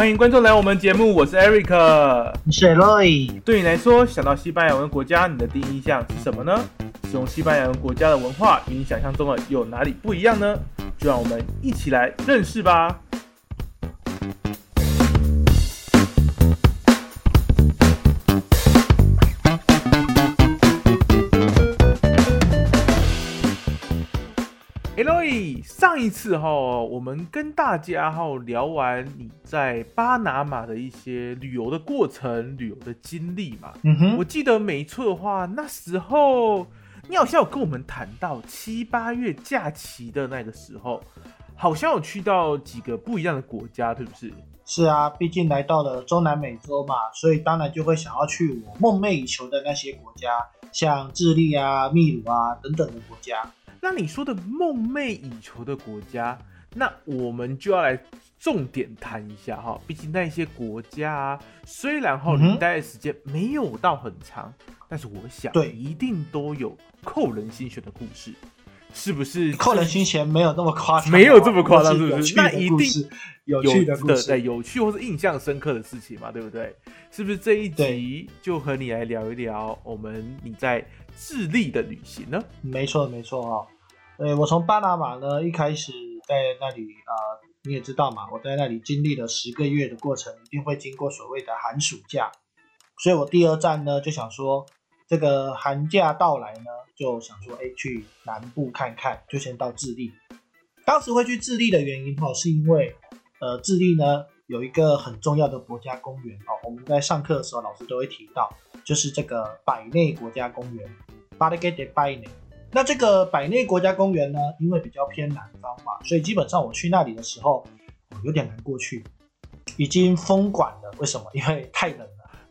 欢迎观众来我们节目，我是 Eric，我是 Roy。对你来说，想到西班牙文国家，你的第一印象是什么呢？使用西班牙文国家的文化与你想象中的有哪里不一样呢？就让我们一起来认识吧。上一次哈，我们跟大家哈聊完你在巴拿马的一些旅游的过程、旅游的经历嘛。嗯哼，我记得没错的话，那时候你好像有跟我们谈到七八月假期的那个时候，好像有去到几个不一样的国家，对不是？是啊，毕竟来到了中南美洲嘛，所以当然就会想要去我梦寐以求的那些国家，像智利啊、秘鲁啊等等的国家。那你说的梦寐以求的国家，那我们就要来重点谈一下哈。毕竟那些国家啊，虽然哈你待的时间没有到很长，但是我想对一定都有扣人心弦的故事，是不是？扣人心弦没有那么夸张，没有这么夸张，是不是？那一定有趣的故对。有趣或是印象深刻的事情嘛，对不对？是不是这一集就和你来聊一聊我们你在智利的旅行呢？没错，没错哦。对，我从巴拿马呢，一开始在那里啊、呃你也知道嘛，我在那里经历了十个月的过程，一定会经过所谓的寒暑假，所以我第二站呢就想说，这个寒假到来呢，就想说，哎，去南部看看，就先到智利。当时会去智利的原因哦，是因为呃，智利呢有一个很重要的国家公园哦，我们在上课的时候老师都会提到，就是这个百内国家公园 b a r g e de b a 那这个百内国家公园呢，因为比较偏南方嘛，所以基本上我去那里的时候有点难过去，已经封馆了。为什么？因为太冷。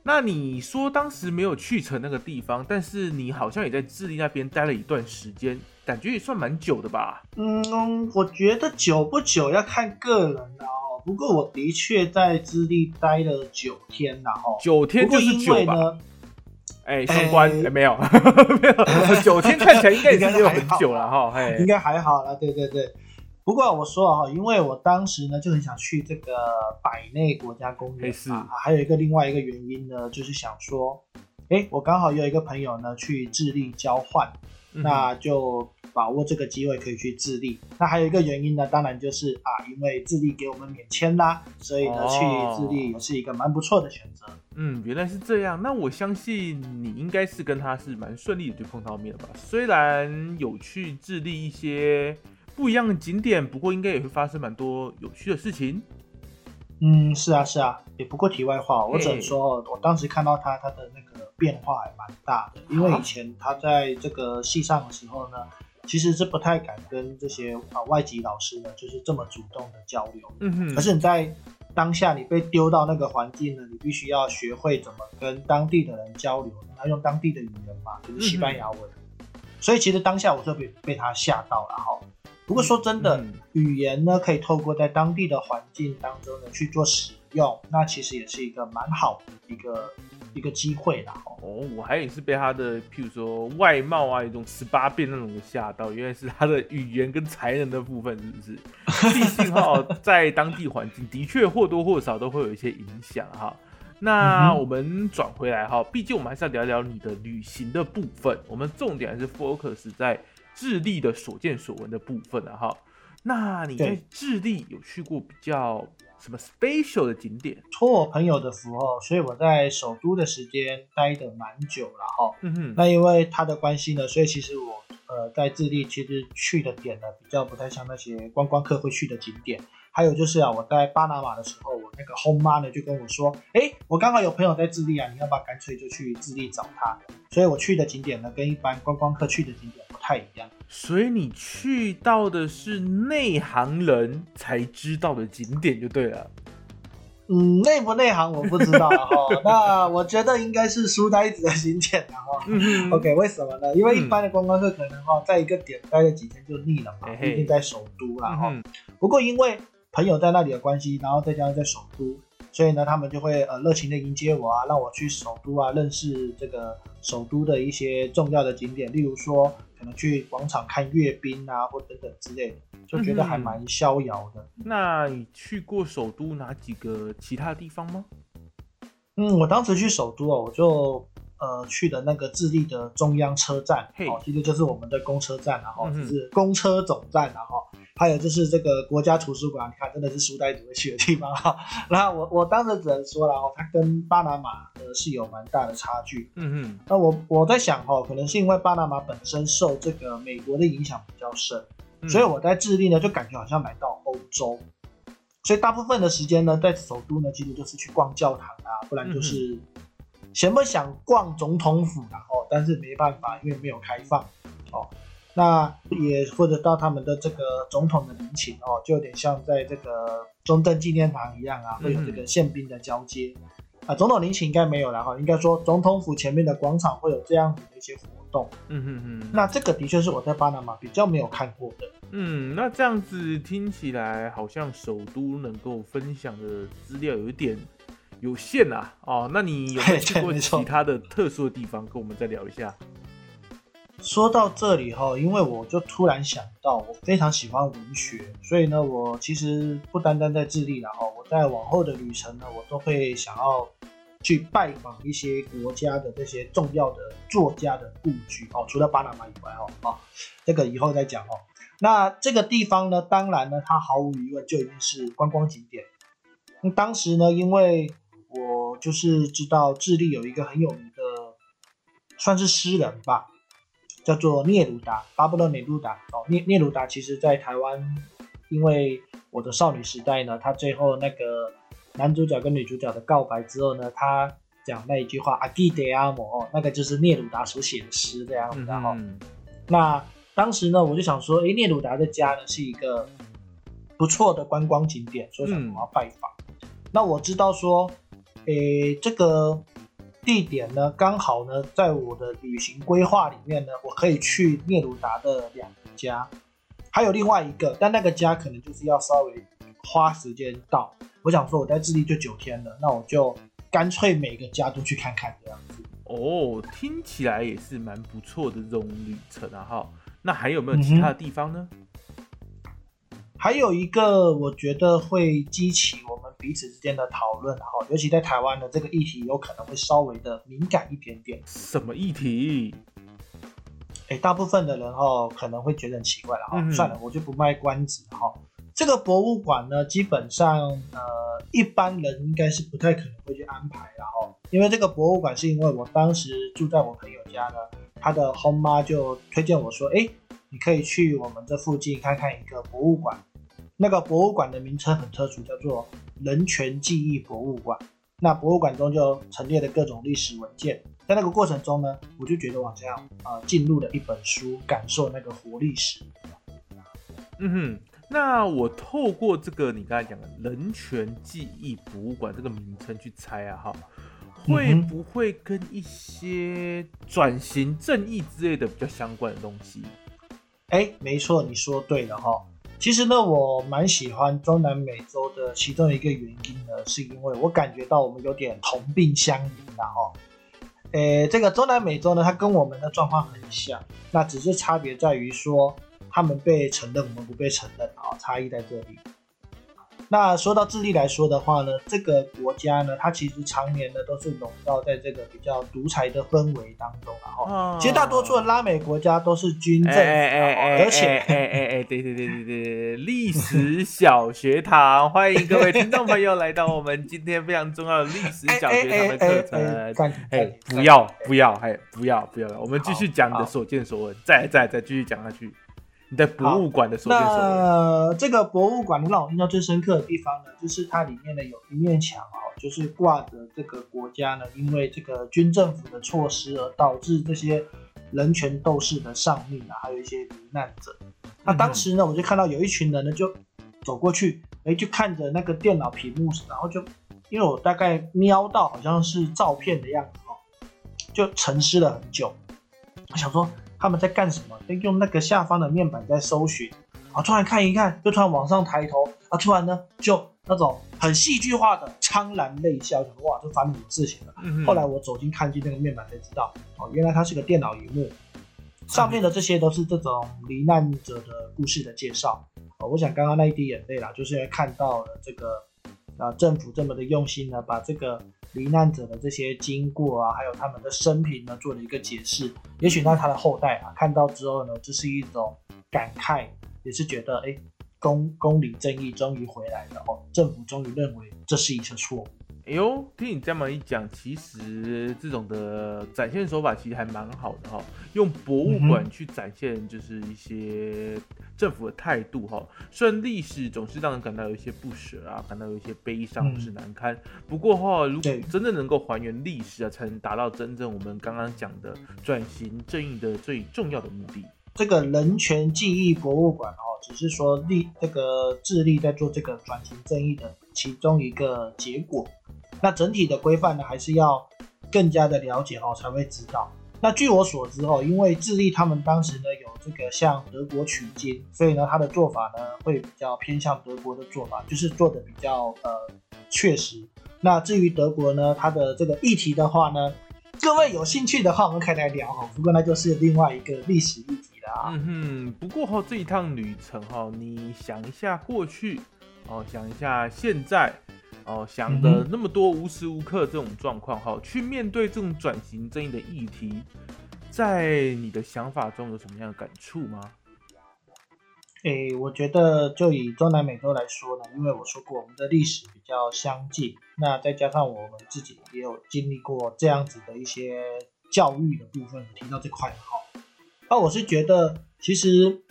那你说当时没有去成那个地方，但是你好像也在智利那边待了一段时间，感觉也算蛮久的吧？嗯，我觉得久不久要看个人啦哦。不过我的确在智利待了九天啦哦。九天就是九吧？哎，双关哎哎没有 没有，九天看起来应该也是有很久了哈。哎 应，该还好啦，对对对。不过我说啊哈，因为我当时呢就很想去这个百内国家公园是啊，还有一个另外一个原因呢，就是想说，哎，我刚好有一个朋友呢去智利交换，嗯那就把握这个机会可以去智利。那还有一个原因呢，当然就是啊，因为智利给我们免签啦，所以呢、哦去智利也是一个蛮不错的选择。嗯，原来是这样。那我相信你应该是跟他是蛮顺利的就碰到面了吧？虽然有去智利一些不一样的景点，不过应该也会发生蛮多有趣的事情。嗯，是啊，是啊。也不过题外话，我只能说，我当时看到他，他的那个变化还蛮大的。因为以前他在这个戏上的时候呢，其实是不太敢跟这些啊外籍老师呢，就是这么主动的交流。嗯哼，可是你在当下你被丢到那个环境呢，你必须要学会怎么跟当地的人交流，要用当地的语言嘛，就是西班牙文。所以其实当下我是被被他吓到了哈。不过说真的，嗯语言呢可以透过在当地的环境当中呢去做使用，那其实也是一个蛮好的一个一个机会啦。哦哦，我还也是被他的，譬如说外貌啊，有一种十八变那种给吓到，原来是他的语言跟才能的部分，是不是？毕竟哈，在当地环境的确或多或少都会有一些影响哈。那我们转回来哈，毕竟我们还是要聊聊你的旅行的部分，我们重点还是 focus 在智利的所见所闻的部分啊哈。那你在智利有去过比较什么 special 的景点？托我朋友的福哦，所以我在首都的时间待的蛮久了哈。嗯哼，那因为他的关系呢，所以其实我呃在智利其实去的点呢比较不太像那些观光客会去的景点。还有就是啊，我在巴拿马的时候，我那个后妈呢就跟我说，哎，我刚好有朋友在智利啊，你要不要干脆就去智利找他？所以我去的景点呢，跟一般观光客去的景点不太一样。所以你去到的是内行人才知道的景点就对了。嗯，内不内行我不知道了哈。那我觉得应该是书呆子的景点了哈。嗯 OK，为什么呢？因为一般的观光客可能哈，在一个点待了几天就腻了嘛，毕竟在首都啦哈。嗯不过因为朋友在那里的关系，然后再加上在首都，所以呢，他们就会呃热情的迎接我啊，让我去首都啊，认识这个首都的一些重要的景点，例如说可能去广场看阅兵啊，或等等之类的，就觉得还蛮逍遥的。那你去过首都哪几个其他地方吗？嗯，我当时去首都哦，我就呃去的那个智利的中央车站，哦，其实就是我们的公车站，然后就是公车总站，然后。还有就是这个国家图书馆，你看真的是书呆子会去的地方哈。然后我我当时只能说了哦，它跟巴拿马呃是有蛮大的差距。嗯嗯。那我我在想哈，可能是因为巴拿马本身受这个美国的影响比较深，所以我在智利呢就感觉好像来到欧洲。所以大部分的时间呢，在首都呢，其实就是去逛教堂啊，不然就是想不想逛总统府然后，但是没办法，因为没有开放哦。那也或者到他们的这个总统的陵寝哦，就有点像在这个中正纪念堂一样啊，会有这个宪兵的交接啊。总统陵寝应该没有了哈，应该说总统府前面的广场会有这样子的一些活动。嗯嗯嗯。那这个的确是我在巴拿马比较没有看过的。嗯，那这样子听起来好像首都能够分享的资料有一点有限啊。哦，那你有没有 去过其他的特殊的地方？跟我们再聊一下。说到这里哈，因为我就突然想到，我非常喜欢文学，所以呢，我其实不单单在智利了哈，我在往后的旅程呢，我都会想要去拜访一些国家的这些重要的作家的故居哦，除了巴拿马以外哦，啊，这个以后再讲哦。那这个地方呢，当然呢，它毫无疑问就已经是观光景点。那当时呢，因为我就是知道智利有一个很有名的，算是诗人吧。叫做聂鲁达，巴布洛聂鲁达哦，聂聂鲁达其实在台湾，因为我的少女时代呢，他最后那个男主角跟女主角的告白之后呢，他讲那一句话阿基德阿摩哦，那个就是聂鲁达所写的诗这样子哈。那当时呢，我就想说，哎，聂鲁达的家呢是一个不错的观光景点，所以想我要拜访。那我知道说，诶，这个。地点呢，刚好呢，在我的旅行规划里面呢，我可以去聂鲁达的两个家，还有另外一个，但那个家可能就是要稍微花时间到。我想说，我在智利就九天了，那我就干脆每个家都去看看这样子。哦，听起来也是蛮不错的这种旅程啊！哈，那还有没有其他的地方呢？还有一个，我觉得会激起我们彼此之间的讨论，然后，尤其在台湾的这个议题，有可能会稍微的敏感一点点。什么议题？哎，大部分的人哦可能会觉得很奇怪了，哈，算了，我就不卖关子，哈。这个博物馆呢，基本上呃，一般人应该是不太可能会去安排，然后，因为这个博物馆是因为我当时住在我朋友家呢，他的后妈就推荐我说，哎，你可以去我们这附近看看一个博物馆。那个博物馆的名称很特殊，叫做人权记忆博物馆。那博物馆中就陈列了各种历史文件，在那个过程中呢，我就觉得好像啊进入了一本书，感受那个活历史。嗯哼，那我透过这个你刚才讲的人权记忆博物馆这个名称去猜啊，哈，会不会跟一些转型正义之类的比较相关的东西？哎，没错，你说对了哈。其实呢，我蛮喜欢中南美洲的其中一个原因呢，是因为我感觉到我们有点同病相怜了哦。诶，这个中南美洲呢，它跟我们的状况很像，那只是差别在于说，他们被承认，我们不被承认啊，差异在这里。那说到智利来说的话呢，这个国家呢，它其实常年呢都是笼罩在这个比较独裁的氛围当中，然后其实大多数的拉美国家都是军政，而且哎哎哎，对对对对对，历史小学堂，欢迎各位听众朋友来到我们今天非常重要的历史小学堂的课程。哎，不要不要，哎不要不要，我们继续讲你的所见所闻，再再再继续讲下去。你在博物馆的所见所闻。那这个博物馆让我印象最深刻的地方呢，就是它里面呢有一面墙哦，就是挂着这个国家呢，因为这个军政府的措施而导致这些人权斗士的丧命啊，还有一些罹难者。那当时呢，我就看到有一群人呢就走过去，哎，就看着那个电脑屏幕，然后就因为我大概瞄到好像是照片的样子哦，就沉思了很久。我想说。他们在干什么？在用那个下方的面板在搜寻，啊，突然看一看，就突然往上抬头，啊，突然呢，就那种很戏剧化的苍然泪笑，想说哇，这发生什么事情了？嗯后来我走近看进那个面板才知道，哦，原来它是个电脑荧幕，上面的这些都是这种罹难者的故事的介绍。哦，我想刚刚那一滴眼泪啦，就是因为看到了这个啊政府这么的用心呢，把这个罹难者的这些经过啊，还有他们的生平呢做了一个解释。也许让他的后代啊看到之后呢，这是一种感慨，也是觉得哎，公公理正义终于回来了哦，政府终于认为这是一次错误。哎呦，听你这么一讲，其实这种的展现手法其实还蛮好的哈，用博物馆去展现就是一些政府的态度哈。虽然历史总是让人感到有一些不舍啊，感到有一些悲伤或是难堪，不过哈，如果真正能够还原历史啊，才能达到真正我们刚刚讲的转型正义的最重要的目的。这个人权记忆博物馆哦，只是说力这个智力在做这个转型正义的其中一个结果。那整体的规范呢，还是要更加的了解哦，才会知道。那据我所知哦，因为智利他们当时呢有这个向德国取经，所以呢他的做法呢会比较偏向德国的做法，就是做的比较呃确实。那至于德国呢，它的这个议题的话呢，各位有兴趣的话，我们可以来聊哈。不过那就是另外一个历史议题了啊。嗯哼，不过哈这一趟旅程哈，你想一下过去，哦，想一下现在。哦，想的那么多，无时无刻这种状况，哈，去面对这种转型正义的议题，在你的想法中有什么样的感触吗？诶，我觉得就以中南美洲来说呢，因为我说过我们的历史比较相近，那再加上我们自己也有经历过这样子的一些教育的部分，提到这块哈，那我是觉得其实。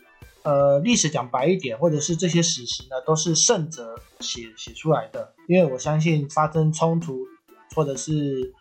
呃，历史讲白一点，或者是这些史实呢，都是胜者写写出来的。因为我相信发生冲突或者是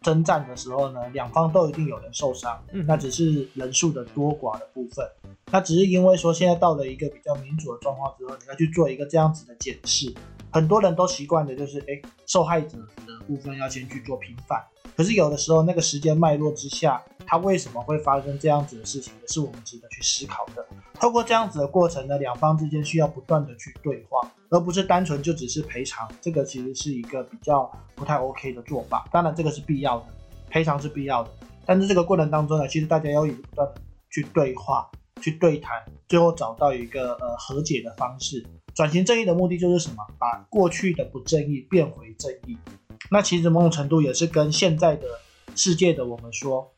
征战的时候呢，两方都一定有人受伤，嗯那只是人数的多寡的部分。那只是因为说现在到了一个比较民主的状况之后，你要去做一个这样子的检视，很多人都习惯的就是，哎，受害者的部分要先去做平反。可是有的时候那个时间脉络之下，它为什么会发生这样子的事情，也是我们值得去思考的。透过这样子的过程呢，两方之间需要不断的去对话，而不是单纯就只是赔偿。这个其实是一个比较不太 OK 的做法。当然，这个是必要的，赔偿是必要的。但是这个过程当中呢，其实大家要不断的去对话、去对谈，最后找到一个呃和解的方式。转型正义的目的就是什么？把过去的不正义变回正义。那其实某种程度也是跟现在的世界的我们说，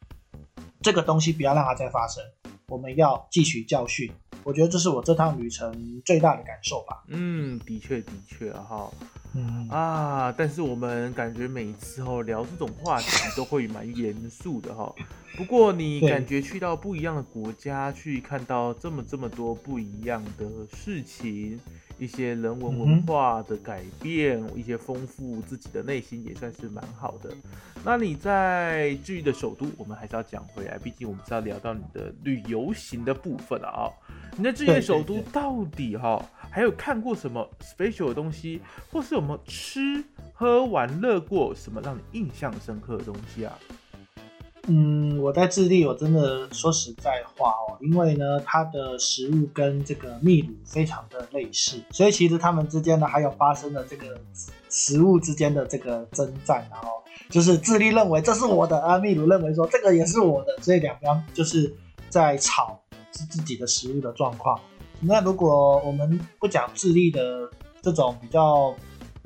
这个东西不要让它再发生，我们要汲取教训。我觉得这是我这趟旅程最大的感受吧。嗯，的确的确哈嗯啊，但是我们感觉每一次哦聊这种话题都会蛮严肃的哈。不过你感觉去到不一样的国家，去看到这么这么多不一样的事情，一些人文文化的改变，一些丰富自己的内心，也算是蛮好的。那你在治愈的首都，我们还是要讲回来，毕竟我们是要聊到你的旅游行的部分了啊、你在治愈的首都到底哈、还有看过什么 special 的东西，或是有没有吃喝玩乐过什么让你印象深刻的东西啊？嗯，我在智利，我真的说实在话哦，因为呢，它的食物跟这个秘鲁非常的类似，所以其实他们之间呢还有发生了这个食物之间的这个征战，然后就是智利认为这是我的，啊，秘鲁认为说这个也是我的，所以两边就是在吵自自己的食物的状况。那如果我们不讲智利的这种比较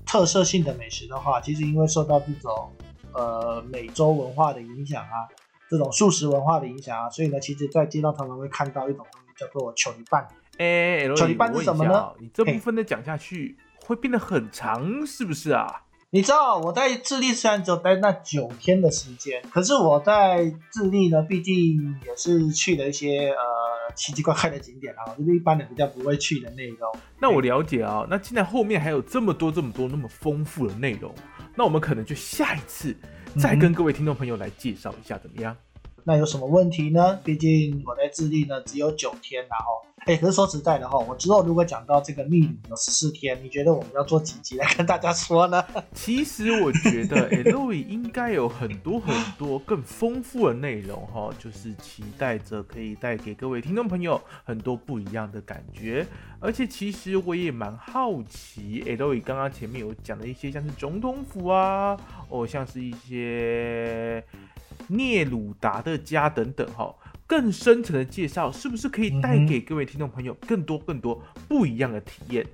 特色性的美食的话，其实因为受到这种呃美洲文化的影响啊，这种素食文化的影响啊，所以呢，其实在街道常常会看到一种东西叫做球泥棒。哎、欸，小一半是什么呢你这部分的讲下去会变得很长，是不是啊？你知道我在智利虽然只有待那九天的时间，可是我在智利呢，毕竟也是去了一些呃奇奇怪怪的景点啊，就是一般人比较不会去的内容。那我了解啊，那既然后面还有这么多这么多那么丰富的内容，那我们可能就下一次再跟各位听众朋友来介绍一下，怎么样？那有什么问题呢？毕竟我在智利呢只有九天，然后，哎，可是说实在的哈，我之后如果讲到这个秘鲁有十四天，你觉得我们要做几集来跟大家说呢？其实我觉得 L E 应该有很多很多更丰富的内容哈，就是期待着可以带给各位听众朋友很多不一样的感觉。而且其实我也蛮好奇，L E 刚刚前面有讲的一些像是总统府啊，哦，像是一些。聂鲁达的家等等哈，更深层的介绍是不是可以带给各位听众朋友更多更多不一样的体验？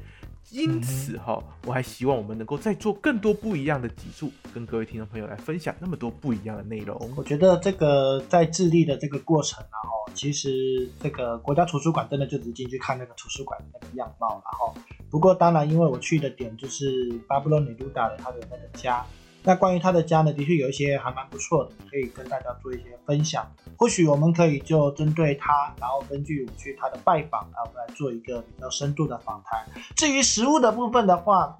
因此哈，我还希望我们能够再做更多不一样的集数，跟各位听众朋友来分享那么多不一样的内容。我觉得这个在智利的这个过程，然后其实这个国家图书馆真的就只进去看那个图书馆的那个样貌，然后不过当然因为我去的点就是巴布洛尼鲁达的他的那个家。那关于他的家呢，的确有一些还蛮不错的，可以跟大家做一些分享。或许我们可以就针对他，然后根据我去他的拜访，然后来做一个比较深度的访谈。至于食物的部分的话，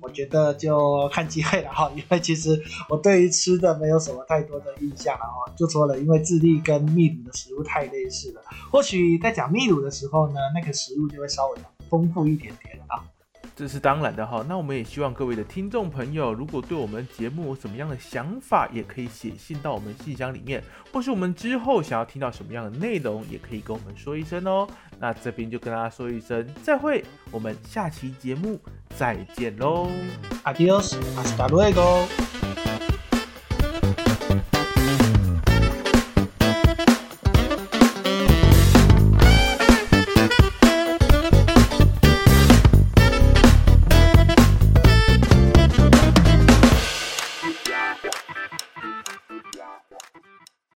我觉得就看机会了哈，因为其实我对于吃的没有什么太多的印象了哈。就说了，因为智利跟秘鲁的食物太类似了，或许在讲秘鲁的时候呢，那个食物就会稍微丰富一点点啊。这是当然的哈，那我们也希望各位的听众朋友，如果对我们节目有什么样的想法，也可以写信到我们信箱里面，或是我们之后想要听到什么样的内容，也可以跟我们说一声哦。那这边就跟大家说一声再会，我们下期节目再见喽，Adios，hasta luego。